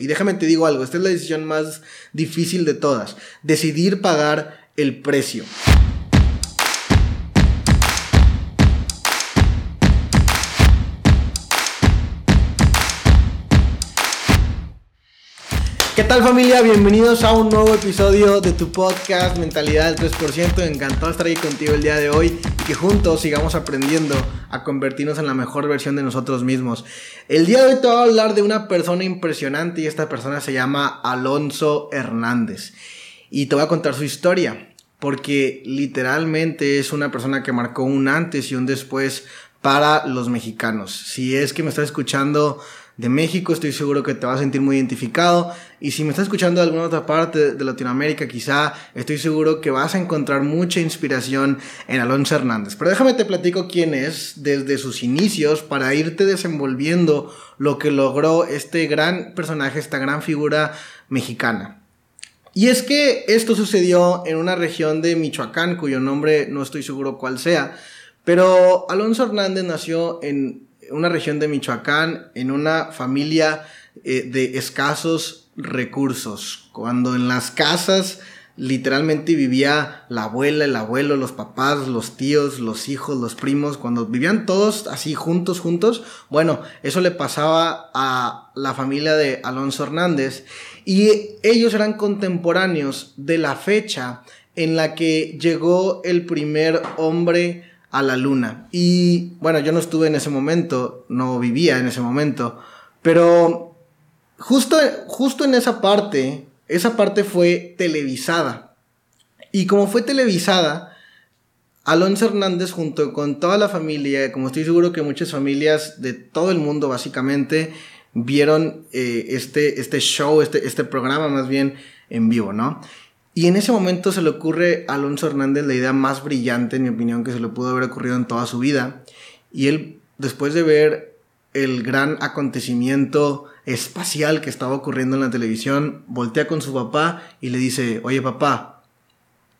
Y déjame te digo algo, esta es la decisión más difícil de todas, decidir pagar el precio. ¿Qué tal familia? Bienvenidos a un nuevo episodio de tu podcast Mentalidad del 3%. Encantado estar aquí contigo el día de hoy y que juntos sigamos aprendiendo a convertirnos en la mejor versión de nosotros mismos. El día de hoy te voy a hablar de una persona impresionante y esta persona se llama Alonso Hernández. Y te voy a contar su historia porque literalmente es una persona que marcó un antes y un después para los mexicanos. Si es que me estás escuchando de México, estoy seguro que te vas a sentir muy identificado. Y si me estás escuchando de alguna otra parte de Latinoamérica, quizá estoy seguro que vas a encontrar mucha inspiración en Alonso Hernández. Pero déjame te platico quién es desde sus inicios para irte desenvolviendo lo que logró este gran personaje, esta gran figura mexicana. Y es que esto sucedió en una región de Michoacán, cuyo nombre no estoy seguro cuál sea, pero Alonso Hernández nació en una región de Michoacán, en una familia eh, de escasos recursos, cuando en las casas literalmente vivía la abuela, el abuelo, los papás, los tíos, los hijos, los primos, cuando vivían todos así juntos, juntos, bueno, eso le pasaba a la familia de Alonso Hernández. Y ellos eran contemporáneos de la fecha en la que llegó el primer hombre a la luna. Y bueno, yo no estuve en ese momento, no vivía en ese momento, pero justo, justo en esa parte, esa parte fue televisada. Y como fue televisada, Alonso Hernández junto con toda la familia, como estoy seguro que muchas familias de todo el mundo básicamente, vieron eh, este, este show, este, este programa más bien en vivo, ¿no? Y en ese momento se le ocurre a Alonso Hernández la idea más brillante, en mi opinión, que se le pudo haber ocurrido en toda su vida. Y él, después de ver el gran acontecimiento espacial que estaba ocurriendo en la televisión, voltea con su papá y le dice, oye papá,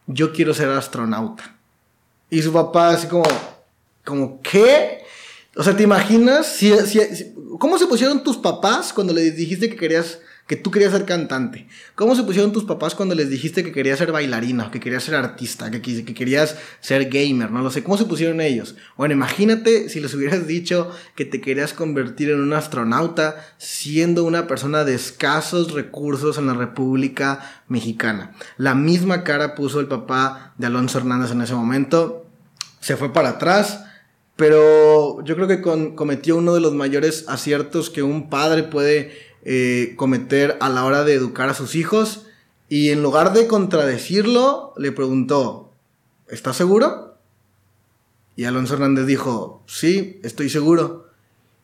yo quiero ser astronauta. Y su papá así como, como, ¿qué? O sea, ¿te imaginas? ¿Cómo se pusieron tus papás cuando le dijiste que querías que tú querías ser cantante? ¿Cómo se pusieron tus papás cuando les dijiste que querías ser bailarina, que querías ser artista, que, que querías ser gamer? No lo sé. ¿Cómo se pusieron ellos? Bueno, imagínate si les hubieras dicho que te querías convertir en un astronauta siendo una persona de escasos recursos en la República Mexicana. La misma cara puso el papá de Alonso Hernández en ese momento. Se fue para atrás. Pero yo creo que cometió uno de los mayores aciertos que un padre puede eh, cometer a la hora de educar a sus hijos. Y en lugar de contradecirlo, le preguntó, ¿estás seguro? Y Alonso Hernández dijo, sí, estoy seguro.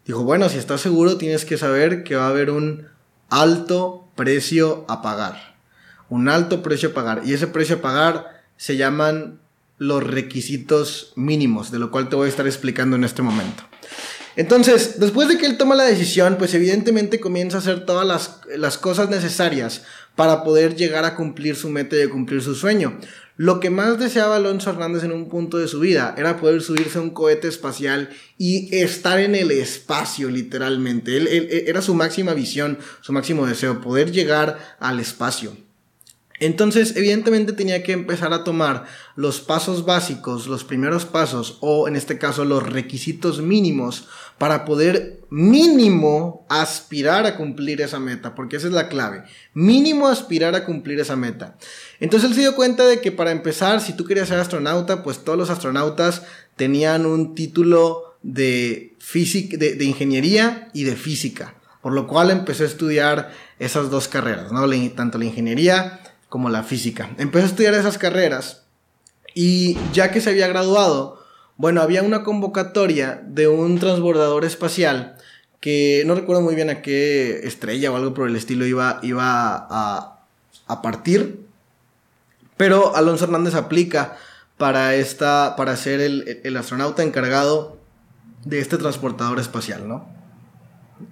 Dijo, bueno, si estás seguro, tienes que saber que va a haber un alto precio a pagar. Un alto precio a pagar. Y ese precio a pagar se llaman los requisitos mínimos, de lo cual te voy a estar explicando en este momento. Entonces, después de que él toma la decisión, pues evidentemente comienza a hacer todas las, cosas necesarias para poder llegar a cumplir su meta y cumplir su sueño. Lo que más deseaba Alonso Hernández en un punto de su vida era poder subirse a un cohete espacial y estar en el espacio, literalmente. él, era su máxima visión, su máximo deseo, poder llegar al espacio. Entonces, evidentemente tenía que empezar a tomar los pasos básicos, los primeros pasos, o en este caso los requisitos mínimos para poder mínimo aspirar a cumplir esa meta, porque esa es la clave. Mínimo aspirar a cumplir esa meta. Entonces él se dio cuenta de que para empezar, si tú querías ser astronauta, pues todos los astronautas tenían un título de, física, de, ingeniería y de física, por lo cual empecé a estudiar esas dos carreras, ¿no? tanto la ingeniería como la física. Empecé a estudiar esas carreras y ya que se había graduado, bueno, había una convocatoria de un transbordador espacial que no recuerdo muy bien a qué estrella o algo por el estilo iba, iba a, partir, pero Alonso Hernández aplica para, esta, para ser el, astronauta encargado de este transportador espacial, ¿no?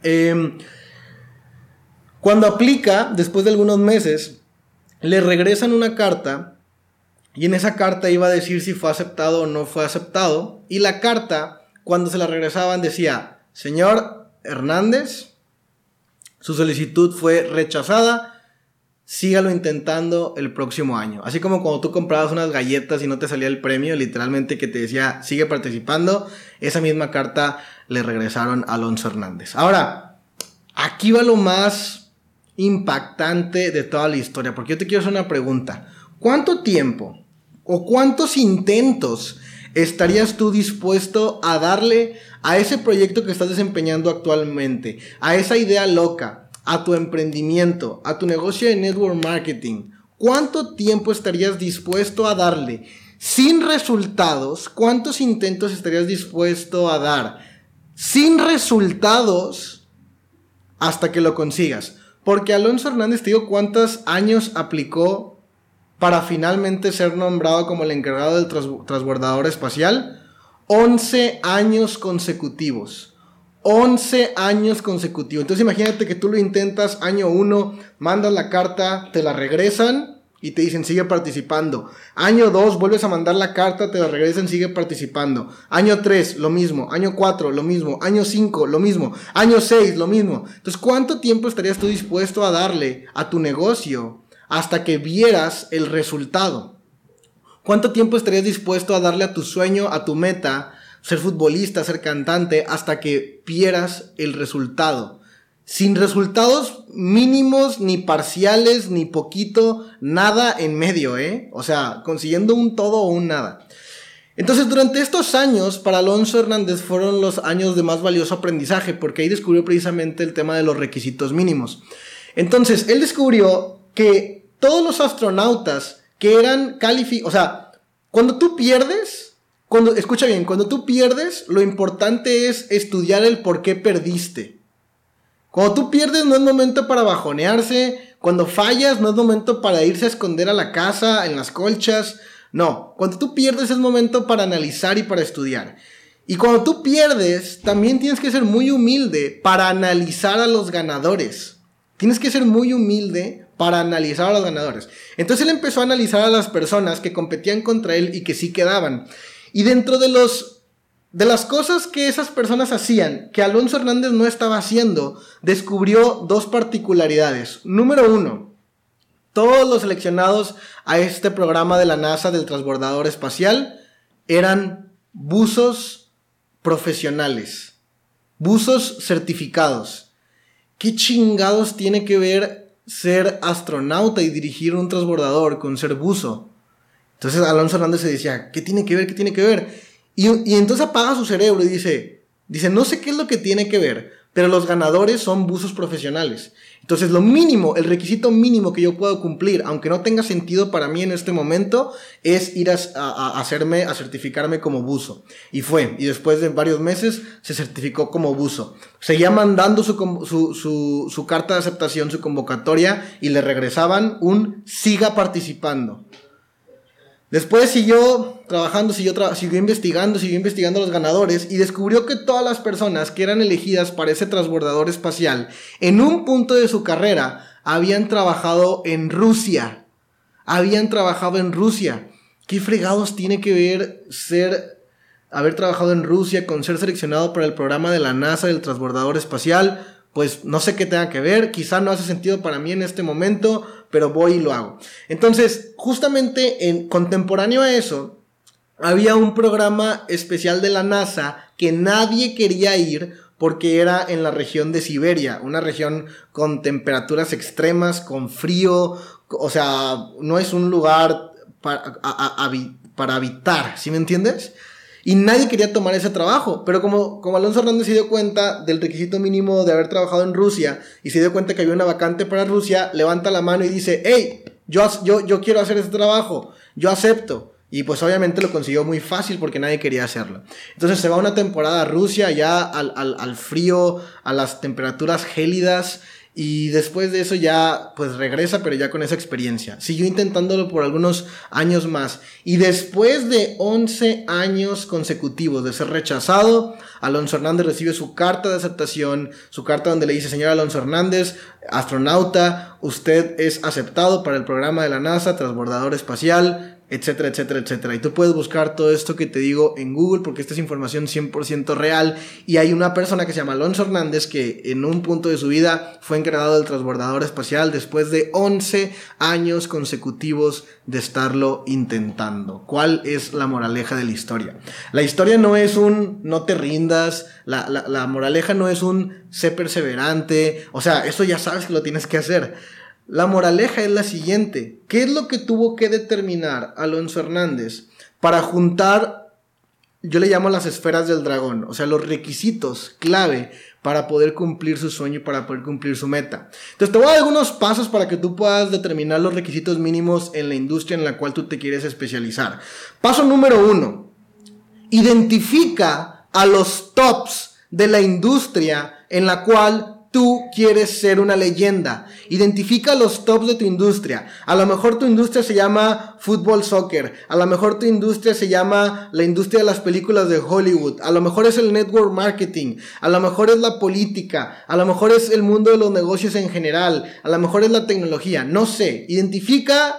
Em, cuando aplica, después de algunos meses, le regresan una carta y en esa carta iba a decir si fue aceptado o no fue aceptado. Y la carta, cuando se la regresaban, decía, señor Hernández, su solicitud fue rechazada, sígalo intentando el próximo año. Así como cuando tú comprabas unas galletas y no te salía el premio, literalmente que te decía sigue participando, esa misma carta le regresaron a Alonso Hernández. Ahora, aquí va lo más impactante de toda la historia, porque yo te quiero hacer una pregunta. ¿Cuánto tiempo o cuántos intentos estarías tú dispuesto a darle a ese proyecto que estás desempeñando actualmente, a esa idea loca, a tu emprendimiento, a tu negocio de network marketing, ¿cuánto tiempo estarías dispuesto a darle? Sin resultados, ¿cuántos intentos estarías dispuesto a dar? Sin resultados hasta que lo consigas. Porque Alonso Hernández, te digo cuántos años aplicó para finalmente ser nombrado como el encargado del transbordador espacial. 11 años consecutivos. 11 años consecutivos. Entonces imagínate que tú lo intentas año 1, mandas la carta, te la regresan y te dicen sigue participando. Año 2, vuelves a mandar la carta, te la regresan, sigue participando. Año 3, lo mismo. Año 4, lo mismo. Año 5, lo mismo. Año 6, lo mismo. Entonces, ¿cuánto tiempo estarías tú dispuesto a darle a tu negocio hasta que vieras el resultado? ¿Cuánto tiempo estarías dispuesto a darle a tu sueño, a tu meta? ser futbolista, ser cantante, hasta que pieras el resultado. Sin resultados mínimos, ni parciales, ni poquito, nada en medio, ¿eh? O sea, consiguiendo un todo o un nada. Entonces, durante estos años, para Alonso Hernández fueron los años de más valioso aprendizaje, porque ahí descubrió precisamente el tema de los requisitos mínimos. Entonces, él descubrió que todos los astronautas que eran calificados, o sea, cuando tú pierdes, cuando, escucha bien, cuando tú pierdes, lo importante es estudiar el por qué perdiste. Cuando tú pierdes no es momento para bajonearse, cuando fallas no es momento para irse a esconder a la casa, en las colchas, no, cuando tú pierdes es momento para analizar y para estudiar. Y cuando tú pierdes, también tienes que ser muy humilde para analizar a los ganadores. Tienes que ser muy humilde para analizar a los ganadores. Entonces él empezó a analizar a las personas que competían contra él y que sí quedaban. Y dentro de los de las cosas que esas personas hacían, que Alonso Hernández no estaba haciendo, descubrió dos particularidades. Número uno, todos los seleccionados a este programa de la NASA del transbordador espacial eran buzos profesionales, buzos certificados. ¿Qué chingados tiene que ver ser astronauta y dirigir un transbordador con ser buzo? Entonces Alonso Hernández se decía, ¿qué tiene que ver? ¿Qué tiene que ver? Y, entonces apaga su cerebro y dice, dice, no sé qué es lo que tiene que ver, pero los ganadores son buzos profesionales. Entonces lo mínimo, el requisito mínimo que yo puedo cumplir, aunque no tenga sentido para mí en este momento, es ir a, hacerme, a certificarme como buzo. Y fue, y después de varios meses se certificó como buzo. Seguía mandando su, carta de aceptación, su convocatoria, y le regresaban un siga participando. Después siguió trabajando, siguió, siguió investigando, siguió investigando los ganadores y descubrió que todas las personas que eran elegidas para ese transbordador espacial en un punto de su carrera habían trabajado en Rusia. Habían trabajado en Rusia. ¿Qué fregados tiene que ver ser haber trabajado en Rusia con ser seleccionado para el programa de la NASA del transbordador espacial? Pues no sé qué tenga que ver, quizá no hace sentido para mí en este momento, pero voy y lo hago. Entonces, justamente en contemporáneo a eso, había un programa especial de la NASA que nadie quería ir porque era en la región de Siberia, una región con temperaturas extremas, con frío, o sea, no es un lugar para, para habitar, ¿sí me entiendes? Y nadie quería tomar ese trabajo. Pero como, como Alonso Hernández se dio cuenta del requisito mínimo de haber trabajado en Rusia y se dio cuenta que había una vacante para Rusia, levanta la mano y dice, hey, yo, yo, yo quiero hacer ese trabajo, yo acepto. Y pues obviamente lo consiguió muy fácil porque nadie quería hacerlo. Entonces se va una temporada a Rusia ya al, al, al frío, a las temperaturas gélidas y después de eso ya, pues regresa, pero ya con esa experiencia. Siguió intentándolo por algunos años más. Y después de 11 años consecutivos de ser rechazado, Alonso Hernández recibe su carta de aceptación, su carta donde le dice, señor Alonso Hernández, astronauta, usted es aceptado para el programa de la NASA, transbordador espacial, etcétera, etcétera, etcétera. Y tú puedes buscar todo esto que te digo en Google porque esta es información 100% real y hay una persona que se llama Alonso Hernández que en un punto de su vida fue encargado del transbordador espacial después de 11 años consecutivos de estarlo intentando. ¿Cuál es la moraleja de la historia? La historia no es un no te rindas, la, la moraleja no es un sé perseverante, o sea, eso ya sabes que lo tienes que hacer. La moraleja es la siguiente. ¿Qué es lo que tuvo que determinar Alonso Hernández para juntar, yo le llamo las esferas del dragón, o sea, los requisitos clave para poder cumplir su sueño y para poder cumplir su meta? Entonces te voy a dar algunos pasos para que tú puedas determinar los requisitos mínimos en la industria en la cual tú te quieres especializar. Paso número uno. Identifica a los tops de la industria en la cual tú quieres ser una leyenda. Identifica los tops de tu industria. A lo mejor tu industria se llama fútbol, soccer. A lo mejor tu industria se llama la industria de las películas de Hollywood. A lo mejor es el network marketing. A lo mejor es la política. A lo mejor es el mundo de los negocios en general. A lo mejor es la tecnología. No sé. Identifica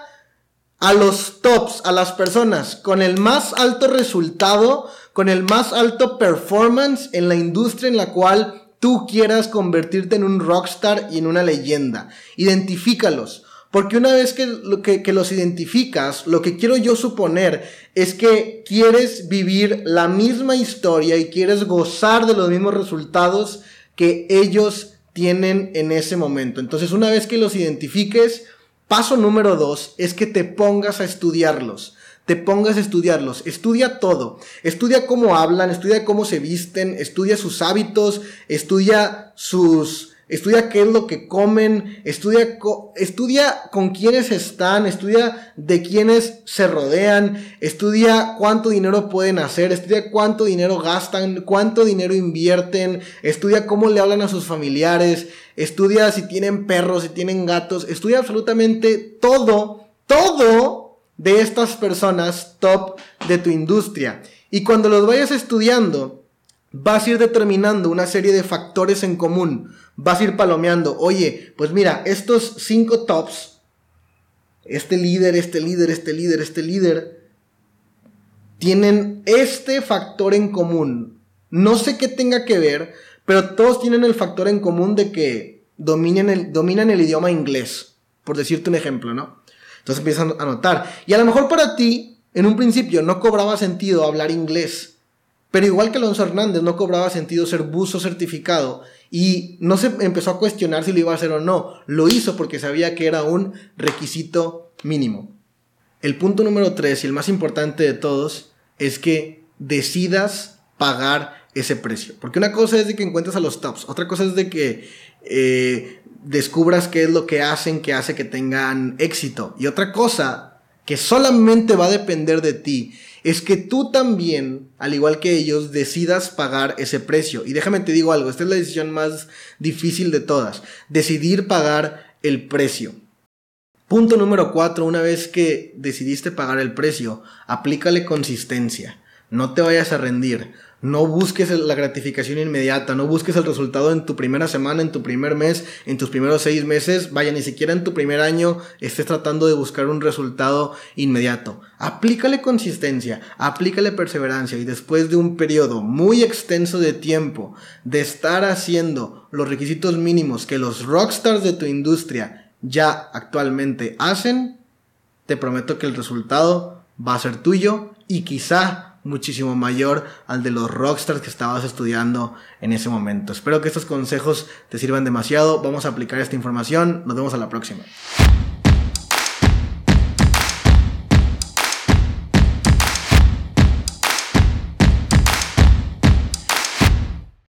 a los tops, a las personas con el más alto resultado, con el más alto performance en la industria en la cual tú quieras convertirte en un rockstar y en una leyenda. Identifícalos. Porque una vez que, que, los identificas, lo que quiero yo suponer es que quieres vivir la misma historia y quieres gozar de los mismos resultados que ellos tienen en ese momento. Entonces, una vez que los identifiques, paso número dos es que te pongas a estudiarlos te pongas a estudiarlos. Estudia todo. Estudia cómo hablan, estudia cómo se visten, estudia sus hábitos, estudia sus... Estudia qué es lo que comen, estudia, estudia con quiénes están, estudia de quiénes se rodean, estudia cuánto dinero pueden hacer, estudia cuánto dinero gastan, cuánto dinero invierten, estudia cómo le hablan a sus familiares, estudia si tienen perros, si tienen gatos, estudia absolutamente todo, todo de estas personas top de tu industria. Y cuando los vayas estudiando, vas a ir determinando una serie de factores en común. Vas a ir palomeando, oye, pues mira, estos cinco tops, este líder, este líder, este líder, este líder, tienen este factor en común. No sé qué tenga que ver, pero todos tienen el factor en común de que dominan el, dominan el idioma inglés, por decirte un ejemplo, ¿no? Entonces empiezas a notar. Y a lo mejor para ti, en un principio, no cobraba sentido hablar inglés. Pero igual que Alonso Hernández, no cobraba sentido ser buzo certificado. Y no se empezó a cuestionar si lo iba a hacer o no. Lo hizo porque sabía que era un requisito mínimo. El punto número tres y el más importante de todos es que decidas pagar ese precio. Porque una cosa es de que encuentres a los tops, otra cosa es de que eh, descubras qué es lo que hacen que hace que tengan éxito. Y otra cosa que solamente va a depender de ti es que tú también, al igual que ellos, decidas pagar ese precio. Y déjame te digo algo, esta es la decisión más difícil de todas, decidir pagar el precio. Punto número cuatro, una vez que decidiste pagar el precio, aplícale consistencia. No te vayas a rendir. No busques la gratificación inmediata, no busques el resultado en tu primera semana, en tu primer mes, en tus primeros seis meses, vaya, ni siquiera en tu primer año estés tratando de buscar un resultado inmediato. Aplícale consistencia, aplícale perseverancia y después de un periodo muy extenso de tiempo de estar haciendo los requisitos mínimos que los rockstars de tu industria ya actualmente hacen, te prometo que el resultado va a ser tuyo y quizá muchísimo mayor al de los rockstars que estabas estudiando en ese momento. Espero que estos consejos te sirvan demasiado. Vamos a aplicar esta información. Nos vemos a la próxima.